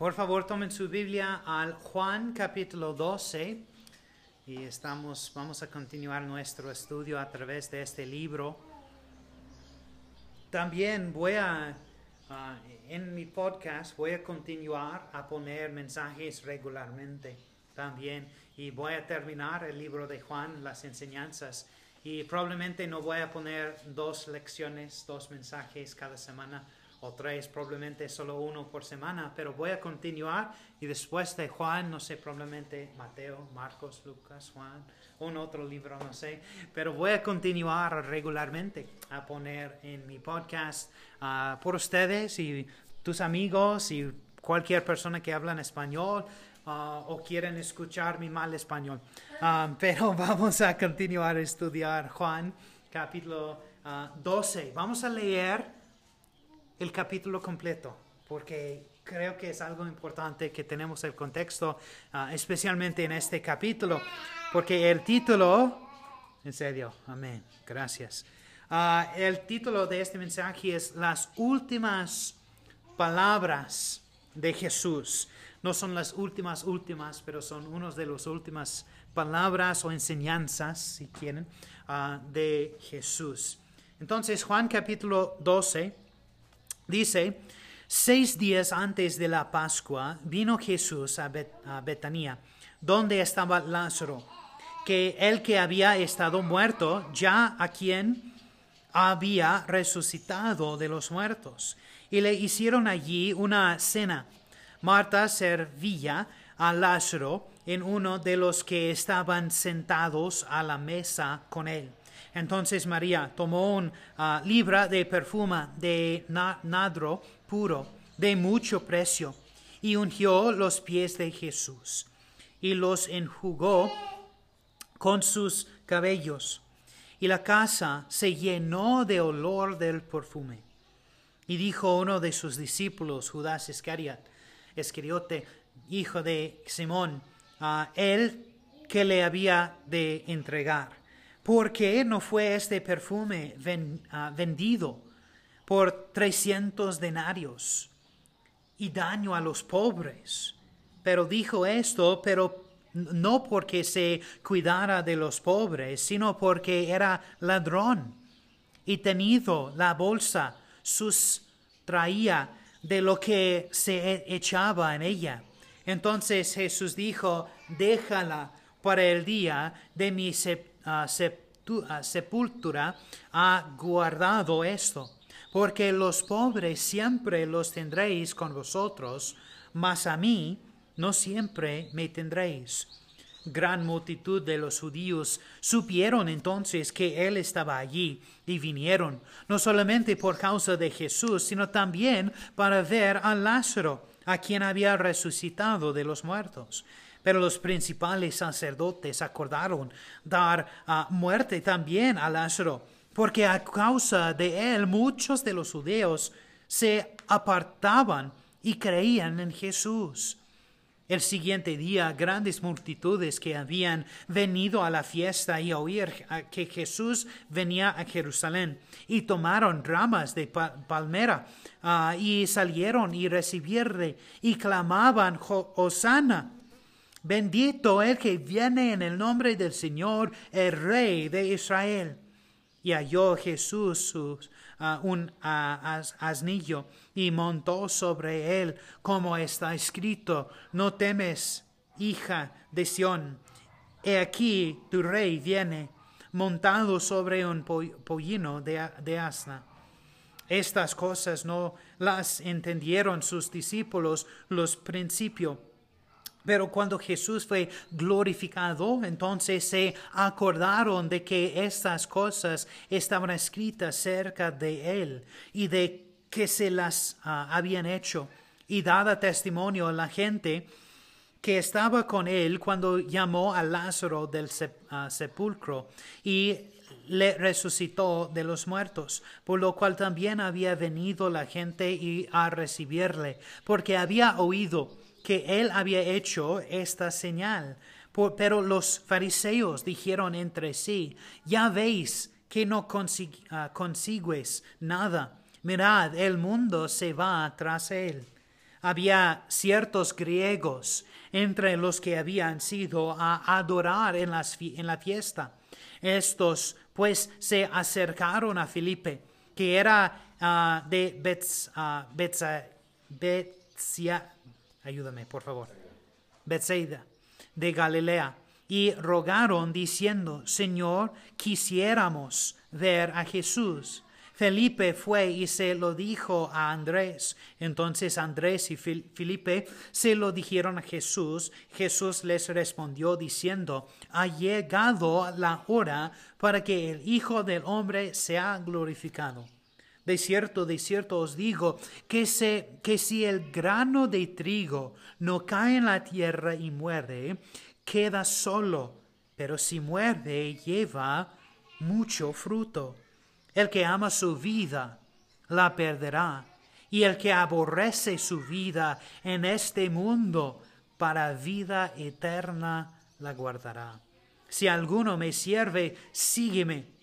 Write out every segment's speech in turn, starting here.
Por favor, tomen su Biblia al Juan capítulo 12 y estamos, vamos a continuar nuestro estudio a través de este libro. También voy a, en mi podcast, voy a continuar a poner mensajes regularmente también y voy a terminar el libro de Juan, las enseñanzas. Y probablemente no voy a poner dos lecciones, dos mensajes cada semana o tres, probablemente solo uno por semana, pero voy a continuar y después de Juan, no sé, probablemente Mateo, Marcos, Lucas, Juan, un otro libro, no sé, pero voy a continuar regularmente a poner en mi podcast uh, por ustedes y tus amigos y cualquier persona que habla en español. Uh, o quieren escuchar mi mal español. Um, pero vamos a continuar a estudiar Juan capítulo 12. Uh, vamos a leer el capítulo completo, porque creo que es algo importante que tenemos el contexto, ah, especialmente en este capítulo, porque el título, en serio, amén, gracias. Ah, el título de este mensaje es Las últimas palabras de Jesús. No son las últimas, últimas, pero son unas de las últimas palabras o enseñanzas, si quieren, ah, de Jesús. Entonces, Juan capítulo 12 Dice, seis días antes de la Pascua vino Jesús a, Betania, donde estaba Lázaro, que el que había estado muerto, ya a quien había resucitado de los muertos. Y le hicieron allí una cena. Marta servía a Lázaro en uno de los que estaban sentados a la mesa con él. Entonces María tomó un ah, libra de perfume de nadro puro, de mucho precio, y ungió los pies de Jesús, y los enjugó con sus cabellos. Y la casa se llenó de olor del perfume. Y dijo uno de sus discípulos, Judas Iscariot, Iscariote, hijo de Simón, a él que le había de entregar. ¿Por qué no fue este perfume ah, vendido por trescientos denarios y daño a los pobres? Pero dijo esto, pero no porque se cuidara de los pobres, sino porque era ladrón y tenido la bolsa sustraía de lo que se e-, echaba en ella. Entonces Jesús dijo, déjala para el día de mi sepultura ha guardado esto, porque los pobres siempre los tendréis con vosotros, mas a mí no siempre me tendréis. Gran multitud de los judíos supieron entonces que él estaba allí y vinieron, no solamente por causa de Jesús, sino también para ver a Lázaro, a quien había resucitado de los muertos. Pero los principales sacerdotes acordaron dar a muerte también a Lázaro, porque a causa de él muchos de los judíos se apartaban y creían en Jesús. El siguiente día, grandes multitudes que habían venido a la fiesta y a oír que Jesús venía a Jerusalén y tomaron ramas de palmera ah, y salieron y recibirle y clamaban, Hosanna Bendito el que viene en el nombre del Señor, el Rey de Israel. Y halló Jesús un asnillo y montó sobre él, como está escrito, no temes, hija de Sión. He aquí tu rey viene, montado sobre un pollino de, de asna. Estas cosas no las entendieron sus discípulos los principios pero cuando Jesús fue glorificado, entonces se acordaron de que estas cosas estaban escritas cerca de él y de que se las ah, habían hecho. Y dada testimonio a la gente que estaba con él cuando llamó a Lázaro del ah, sepulcro y le resucitó de los muertos, por lo cual también había venido la gente a recibirle, porque había oído que él había hecho esta señal. pero los fariseos dijeron entre sí, ya veis que no ah, consigues nada. Mirad, el mundo se va tras él. Había ciertos griegos entre los que habían sido a adorar en, en la fiesta. Estos pues se acercaron a Felipe, que era ah, de Bets, uh, ayúdame por favor, Bethsaida, de Galilea, y rogaron diciendo, Señor, quisiéramos ver a Jesús. Felipe fue y se lo dijo a Andrés. Entonces Andrés y Felipe se lo dijeron a Jesús. Jesús les respondió diciendo, ha llegado la hora para que el Hijo del Hombre sea glorificado. De cierto, de cierto os digo que, que si el grano de trigo no cae en la tierra y muere, queda solo, pero si muere, lleva mucho fruto. El que ama su vida la perderá, y el que aborrece su vida en este mundo para vida eterna la guardará. Si alguno me sirve, sígueme.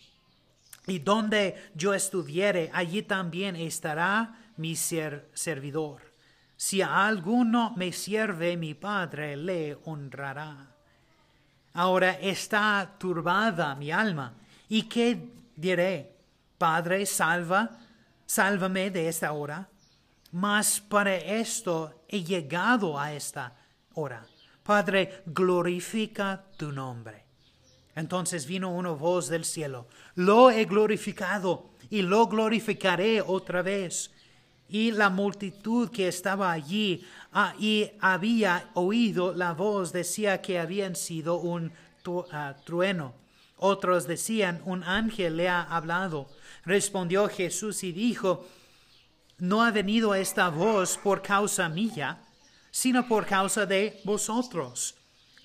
Y donde yo estuviere, allí también estará mi servidor. Si a alguno me sirve, mi Padre le honrará. Ahora está turbada mi alma. ¿Y qué diré? Padre, salva, sálvame de esta hora. Mas para esto he llegado a esta hora. Padre, glorifica tu nombre. Entonces vino una voz del cielo. Lo he glorificado y lo glorificaré otra vez. Y la multitud que estaba allí ah, y había oído la voz decía que habían sido un ah, trueno. Otros decían, un ángel le ha hablado. Respondió Jesús y dijo, no ha venido esta voz por causa mía, sino por causa de vosotros.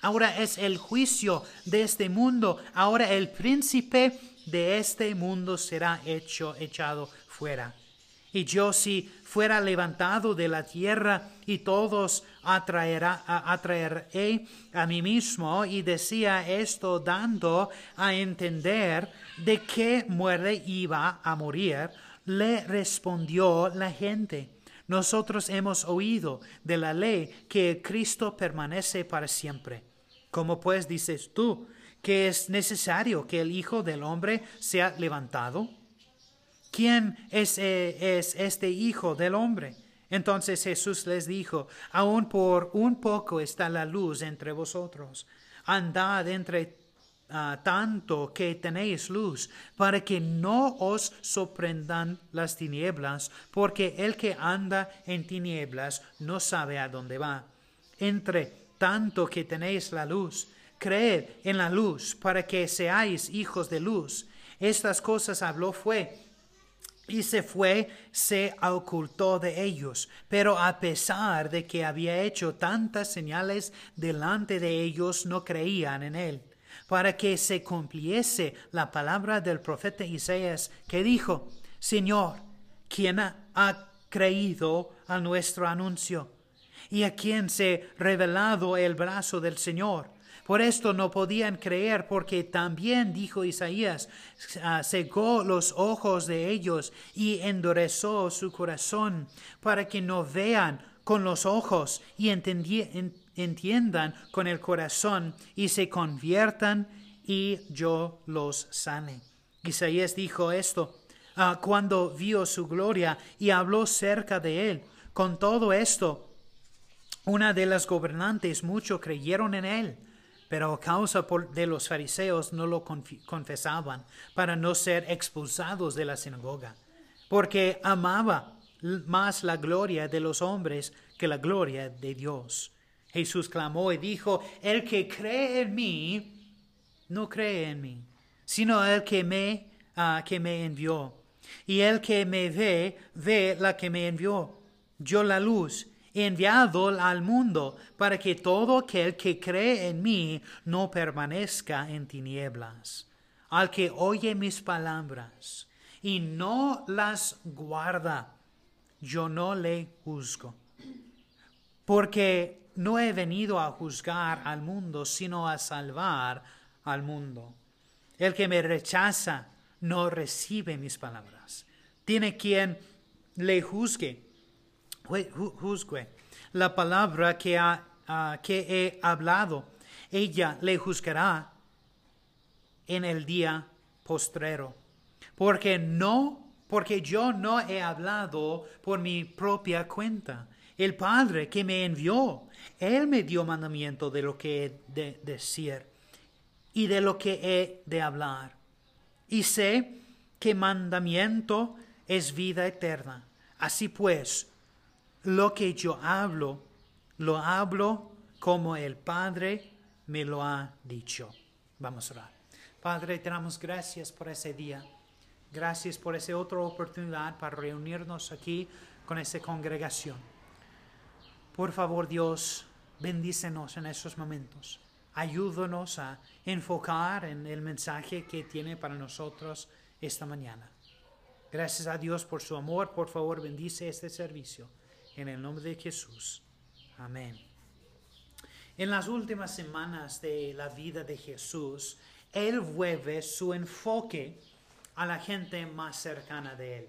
Ahora es el juicio de este mundo. Ahora el príncipe de este mundo será hecho, echado fuera. Y yo si fuera levantado de la tierra y todos atraerá, atraeré a mí mismo y decía esto dando a entender de qué muerte iba a morir, le respondió la gente. Nosotros hemos oído de la ley que Cristo permanece para siempre. ¿Cómo pues dices tú que es necesario que el Hijo del Hombre sea levantado? ¿Quién es, eh, es este Hijo del Hombre? Entonces Jesús les dijo, aún por un poco está la luz entre vosotros. Andad entre Ah, tanto que tenéis luz, para que no os sorprendan las tinieblas, porque el que anda en tinieblas no sabe a dónde va. Entre tanto que tenéis la luz, creed en la luz, para que seáis hijos de luz. Estas cosas habló fue y se fue, se ocultó de ellos. Pero a pesar de que había hecho tantas señales delante de ellos, no creían en él para que se cumpliese la palabra del profeta Isaías que dijo, Señor, ¿quién ha creído a nuestro anuncio? ¿Y a quién se revelado el brazo del Señor? Por esto no podían creer, porque también dijo Isaías, ah, cegó los ojos de ellos y endureció su corazón, para que no vean con los ojos y entiendan con el corazón y se conviertan y yo los sane. Isaías dijo esto ah, cuando vio su gloria y habló cerca de él. Con todo esto, una de las gobernantes mucho creyeron en él, pero a causa de los fariseos no lo confesaban para no ser expulsados de la sinagoga, porque amaba más la gloria de los hombres que la gloria de Dios. Jesús clamó y dijo, el que cree en mí, no cree en mí, sino el que me, ah, que me envió. Y el que me ve, ve la que me envió. Yo la luz, enviado al mundo para que todo aquel que cree en mí no permanezca en tinieblas. Al que oye mis palabras y no las guarda, yo no le juzgo. Porque no he venido a juzgar al mundo, sino a salvar al mundo. El que me rechaza no recibe mis palabras. Tiene quien le juzgue. Juzgue la palabra que, ha, que he hablado. Ella le juzgará en el día postrero. Porque no, porque yo no he hablado por mi propia cuenta. El Padre que me envió, Él me dio mandamiento de lo que he de decir y de lo que he de hablar. Y sé que mandamiento es vida eterna. Así pues, lo que yo hablo, lo hablo como el Padre me lo ha dicho. Vamos a orar. Padre, te damos gracias por ese día. Gracias por esa otra oportunidad para reunirnos aquí con esa congregación. Por favor, Dios, bendícenos en esos momentos. Ayúdanos a enfocar en el mensaje que tiene para nosotros esta mañana. Gracias a Dios por su amor. Por favor, bendice este servicio. En el nombre de Jesús. Amén. En las últimas semanas de la vida de Jesús, Él vuelve su enfoque a la gente más cercana de Él.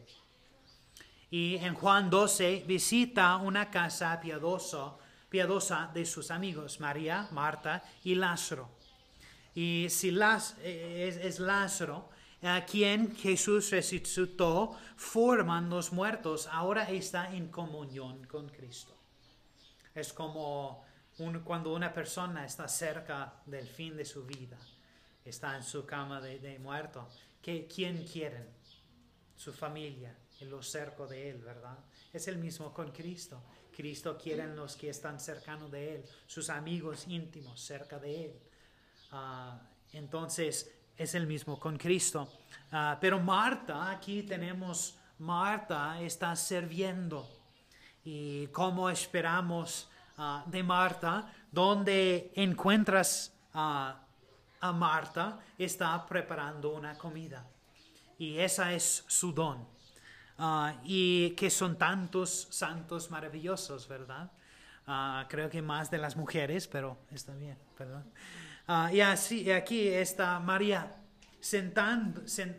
Y en Juan 12 visita una casa piadosa, piadosa de sus amigos, María, Marta y Lázaro. Y si Lázaro, es, es Lázaro, a quien Jesús resucitó, forman los muertos, ahora está en comunión con Cristo. Es como cuando una persona está cerca del fin de su vida, está en su cama de, muerto. ¿Qué, ¿Quién quieren? Su familia, en lo cerco de Él, ¿verdad? Es el mismo con Cristo. Cristo quiere los que están cercanos de Él, sus amigos íntimos cerca de Él. Ah, entonces, es el mismo con Cristo. Ah, pero Marta, aquí tenemos, Marta está sirviendo. Y como esperamos ah, de Marta, donde encuentras a Marta, está preparando una comida. Y esa es su don. Ah, y que son tantos santos maravillosos, ¿verdad? creo que más de las mujeres, pero está bien, perdón. Ah, y así, aquí está María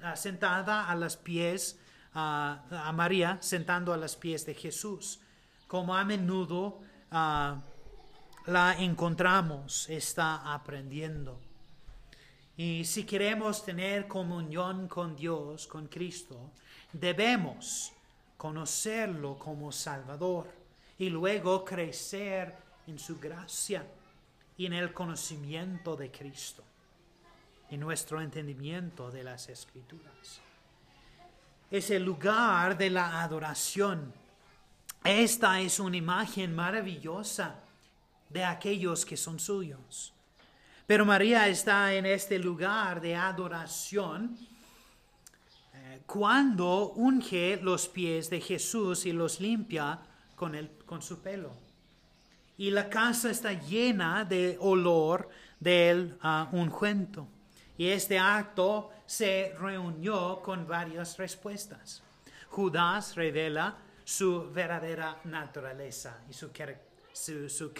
ah, sentada a los pies, ah, a María sentando a los pies de Jesús. Como a menudo la encontramos, está aprendiendo. Y si queremos tener comunión con Dios, con Cristo, debemos conocerlo como Salvador y luego crecer en su gracia y en el conocimiento de Cristo, en nuestro entendimiento de las Escrituras. Es el lugar de la adoración. Esta es una imagen maravillosa de aquellos que son suyos. Pero María está en este lugar de adoración eh, cuando unge los pies de Jesús y los limpia con, el, con su pelo y la casa está llena de olor del uh, ungüento. Y este acto se reunió con varias respuestas. Judas revela su verdadera naturaleza y, su,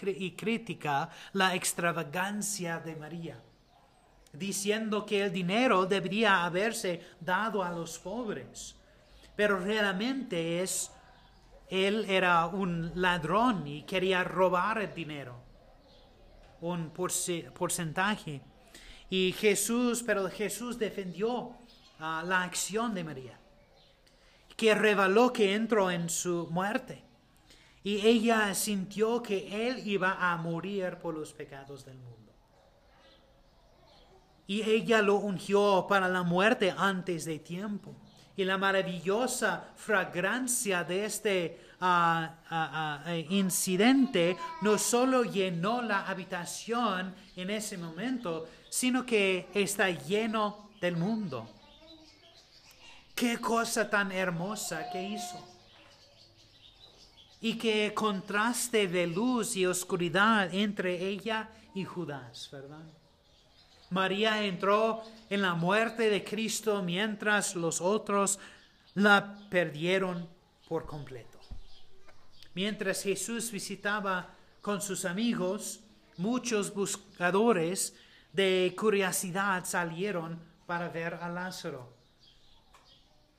y critica la extravagancia de María, diciendo que el dinero debería haberse dado a los pobres, pero realmente es él era un ladrón y quería robar el dinero, un porcentaje. Y Jesús, pero Jesús defendió ah, la acción de María, que reveló que entró en su muerte. Y ella sintió que Él iba a morir por los pecados del mundo. Y ella lo ungió para la muerte antes de tiempo y la maravillosa fragancia de este ah, ah, ah, incidente no solo llenó la habitación en ese momento, sino que está lleno del mundo. Qué cosa tan hermosa que hizo. y que contraste de luz y oscuridad entre ella y Judas, ¿verdad? María entró en la muerte de Cristo mientras los otros la perdieron por completo. Mientras Jesús visitaba con sus amigos, muchos buscadores de curiosidad salieron para ver a Lázaro.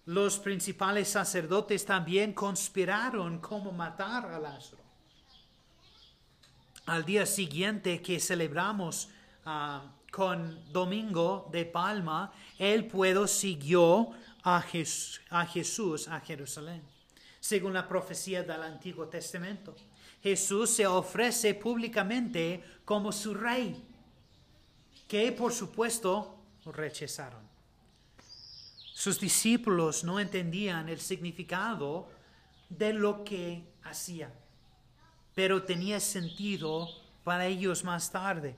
Los principales sacerdotes también conspiraron cómo matar a Lázaro. Al día siguiente que celebramos ah, con Domingo de Palma, el pueblo siguió a, a Jesús a Jerusalén, según la profecía del Antiguo Testamento. Jesús se ofrece públicamente como su rey, que por supuesto rechazaron. Sus discípulos no entendían el significado de lo que hacía, pero tenía sentido para ellos más tarde,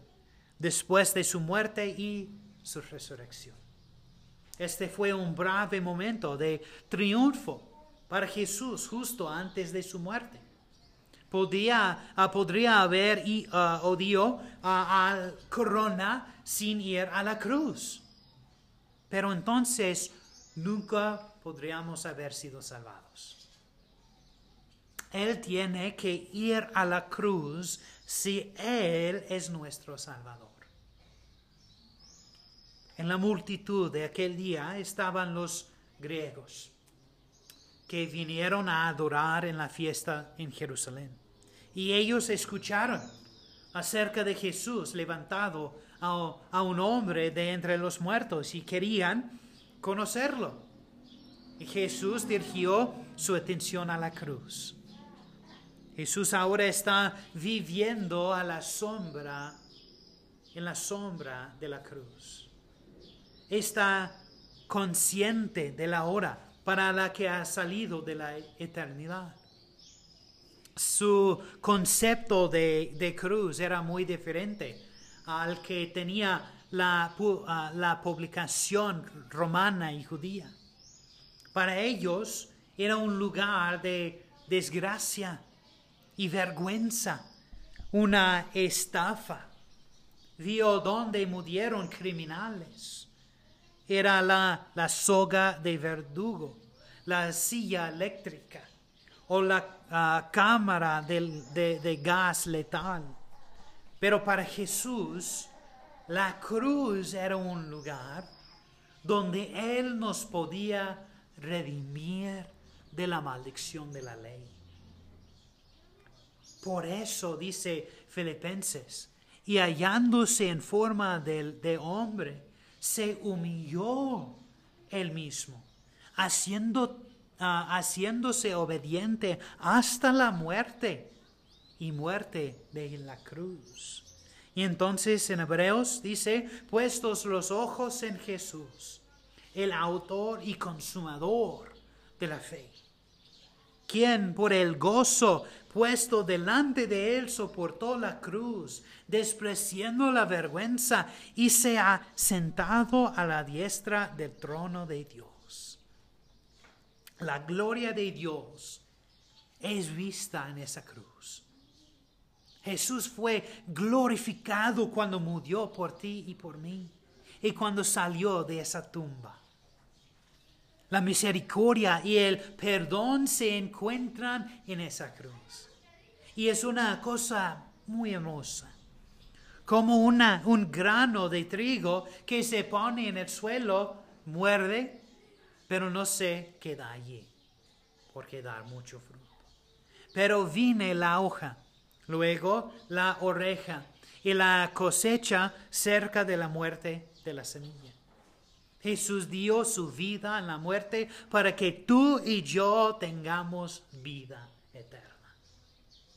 después de su muerte y su resurrección. Este fue un breve momento de triunfo para Jesús justo antes de su muerte. Podía, ah, podría haber uh, odio a corona sin ir a la cruz. Pero entonces nunca podríamos haber sido salvados. Él tiene que ir a la cruz si Él es nuestro Salvador. En la multitud de aquel día estaban los griegos que vinieron a adorar en la fiesta en Jerusalén. Y ellos escucharon acerca de Jesús levantado a, un hombre de entre los muertos y querían conocerlo. Y Jesús dirigió su atención a la cruz. Jesús ahora está viviendo a la sombra, en la sombra de la cruz. Está consciente de la hora para la que ha salido de la eternidad. Su concepto de, de cruz era muy diferente al que tenía la, ah, la publicación romana y judía. Para ellos era un lugar de desgracia y vergüenza, una estafa. Vio donde murieron criminales era la, la soga de verdugo, la silla eléctrica o la ah, cámara de, de gas letal. Pero para Jesús, la cruz era un lugar donde Él nos podía redimir de la maldición de la ley. Por eso dice Filipenses, y hallándose en forma de, hombre, se humilló él mismo, haciendo, ah, haciéndose obediente hasta la muerte y muerte de la cruz. Y entonces en Hebreos dice, puestos los ojos en Jesús, el autor y consumador de la fe, quien por el gozo puesto delante de él, soportó la cruz, despreciando la vergüenza, y se ha sentado a la diestra del trono de Dios. La gloria de Dios es vista en esa cruz. Jesús fue glorificado cuando murió por ti y por mí, y cuando salió de esa tumba. La misericordia y el perdón se encuentran en esa cruz. Y es una cosa muy hermosa. Como una, un grano de trigo que se pone en el suelo, muerde, pero no se queda allí, porque da mucho fruto. Pero viene la hoja, luego la oreja y la cosecha cerca de la muerte de la semilla. Jesús dio su vida en la muerte para que tú y yo tengamos vida eterna.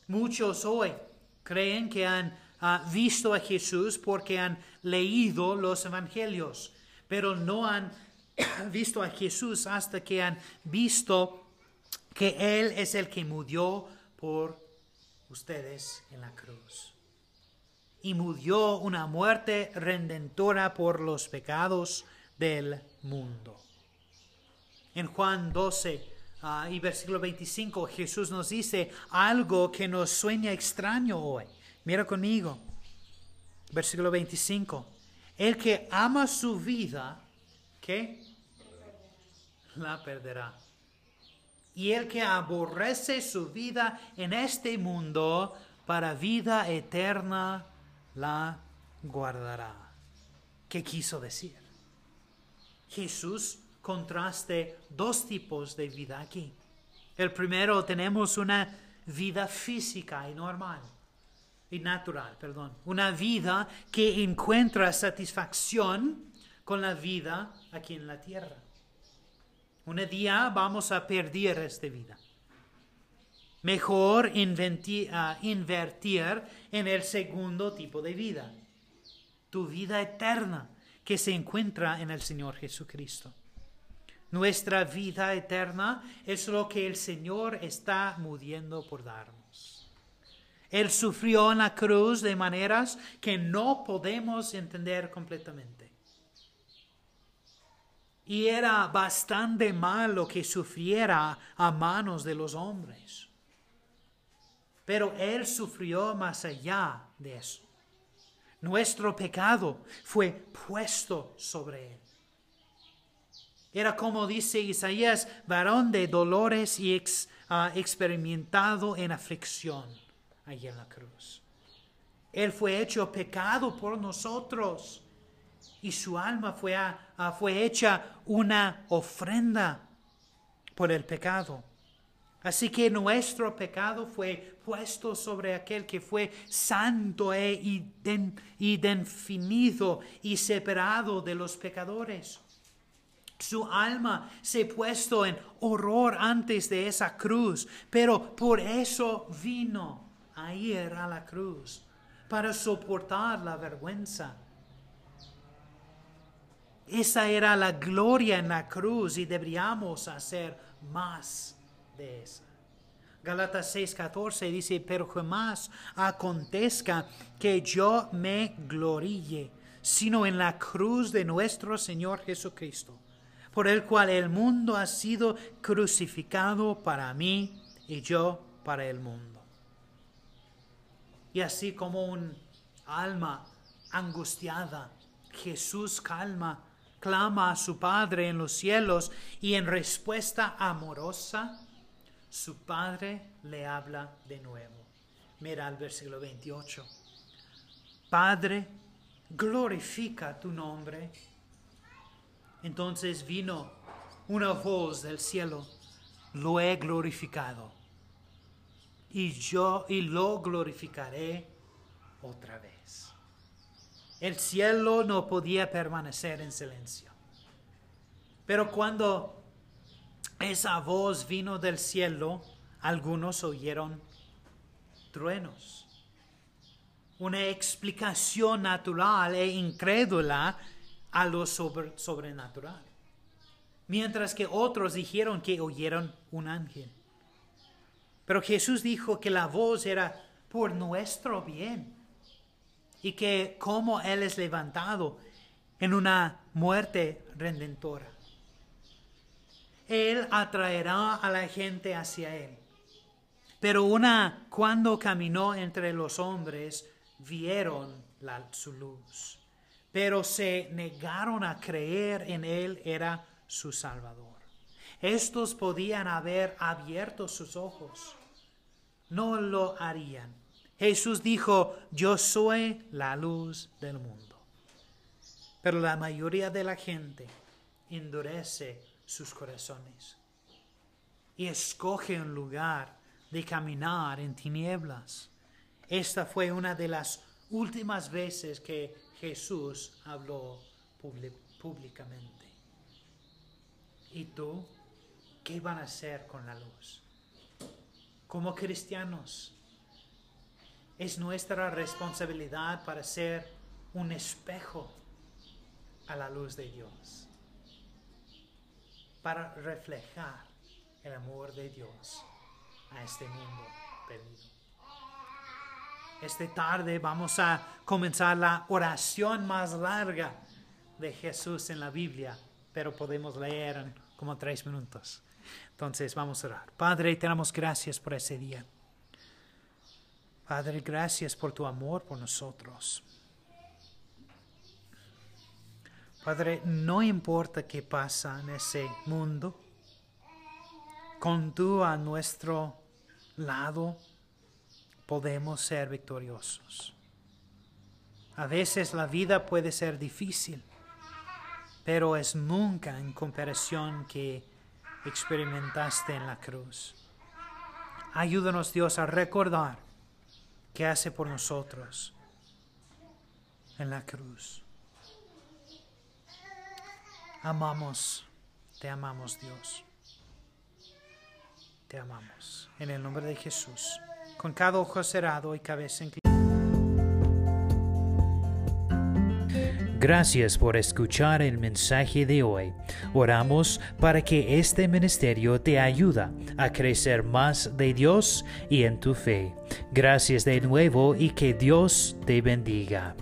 Muchos hoy creen que han ah, visto a Jesús porque han leído los evangelios, pero no han visto a Jesús hasta que han visto que Él es el que murió por ustedes en la cruz. Y murió una muerte redentora por los pecados del mundo. En Juan 12, ah, y versículo 25, Jesús nos dice algo que nos sueña extraño hoy. Mira conmigo. Versículo 25. El que ama su vida, ¿qué? La perderá. Y el que aborrece su vida en este mundo, para vida eterna la guardará. ¿Qué quiso decir? Jesús contraste dos tipos de vida aquí. El primero tenemos una vida física y normal y natural, perdón, una vida que encuentra satisfacción con la vida aquí en la tierra. Un día vamos a perder esta vida. Mejor ah, invertir en el segundo tipo de vida, tu vida eterna que se encuentra en el Señor Jesucristo. Nuestra vida eterna es lo que el Señor está muriendo por darnos. Él sufrió en la cruz de maneras que no podemos entender completamente. Y era bastante malo que sufriera a manos de los hombres. Pero Él sufrió más allá de eso. Nuestro pecado fue puesto sobre Él. Era como dice Isaías, varón de dolores y ah, experimentado en aflicción allí en la cruz. Él fue hecho pecado por nosotros y su alma fue, fue hecha una ofrenda por el pecado. Así que nuestro pecado fue puesto sobre aquel que fue santo e indefinido y separado de los pecadores. Su alma se puesto en horror antes de esa cruz, pero por eso vino a ir a la cruz, para soportar la vergüenza. Esa era la gloria en la cruz y deberíamos hacer más de esa. Galatas 6:14 dice, pero jamás acontezca que yo me gloríe, sino en la cruz de nuestro Señor Jesucristo por el cual el mundo ha sido crucificado para mí y yo para el mundo. Y así como un alma angustiada, Jesús calma, clama a su Padre en los cielos y en respuesta amorosa, su Padre le habla de nuevo. Mira el versículo 28. Padre, glorifica tu nombre entonces vino una voz del cielo, lo he glorificado y yo y lo glorificaré otra vez. El cielo no podía permanecer en silencio. Pero cuando esa voz vino del cielo, algunos oyeron truenos. Una explicación natural e incrédula a lo sobrenatural. Mientras que otros dijeron que oyeron un ángel. Pero Jesús dijo que la voz era por nuestro bien y que como Él es levantado en una muerte redentora, Él atraerá a la gente hacia Él. Pero una, cuando caminó entre los hombres, vieron la, su luz pero se negaron a creer en Él era su Salvador. Estos podían haber abierto sus ojos. No lo harían. Jesús dijo, yo soy la luz del mundo. Pero la mayoría de la gente endurece sus corazones y escoge un lugar de caminar en tinieblas. Esta fue una de las últimas veces que Jesús habló públicamente. ¿Y tú qué van a hacer con la luz? Como cristianos, es nuestra responsabilidad para ser un espejo a la luz de Dios, para reflejar el amor de Dios a este mundo perdido. Esta tarde vamos a comenzar la oración más larga de Jesús en la Biblia, pero podemos leer en como tres minutos. Entonces vamos a orar. Padre, te damos gracias por ese día. Padre, gracias por tu amor por nosotros. Padre, no importa qué pasa en ese mundo, con tú a nuestro lado podemos ser victoriosos. A veces la vida puede ser difícil, pero es nunca en comparación que experimentaste en la cruz. Ayúdanos Dios a recordar qué hace por nosotros en la cruz. Amamos, te amamos Dios. Te amamos. En el nombre de Jesús. Con cada ojo cerrado y cabeza inclinada. Gracias por escuchar el mensaje de hoy. Oramos para que este ministerio te ayude a crecer más de Dios y en tu fe. Gracias de nuevo y que Dios te bendiga.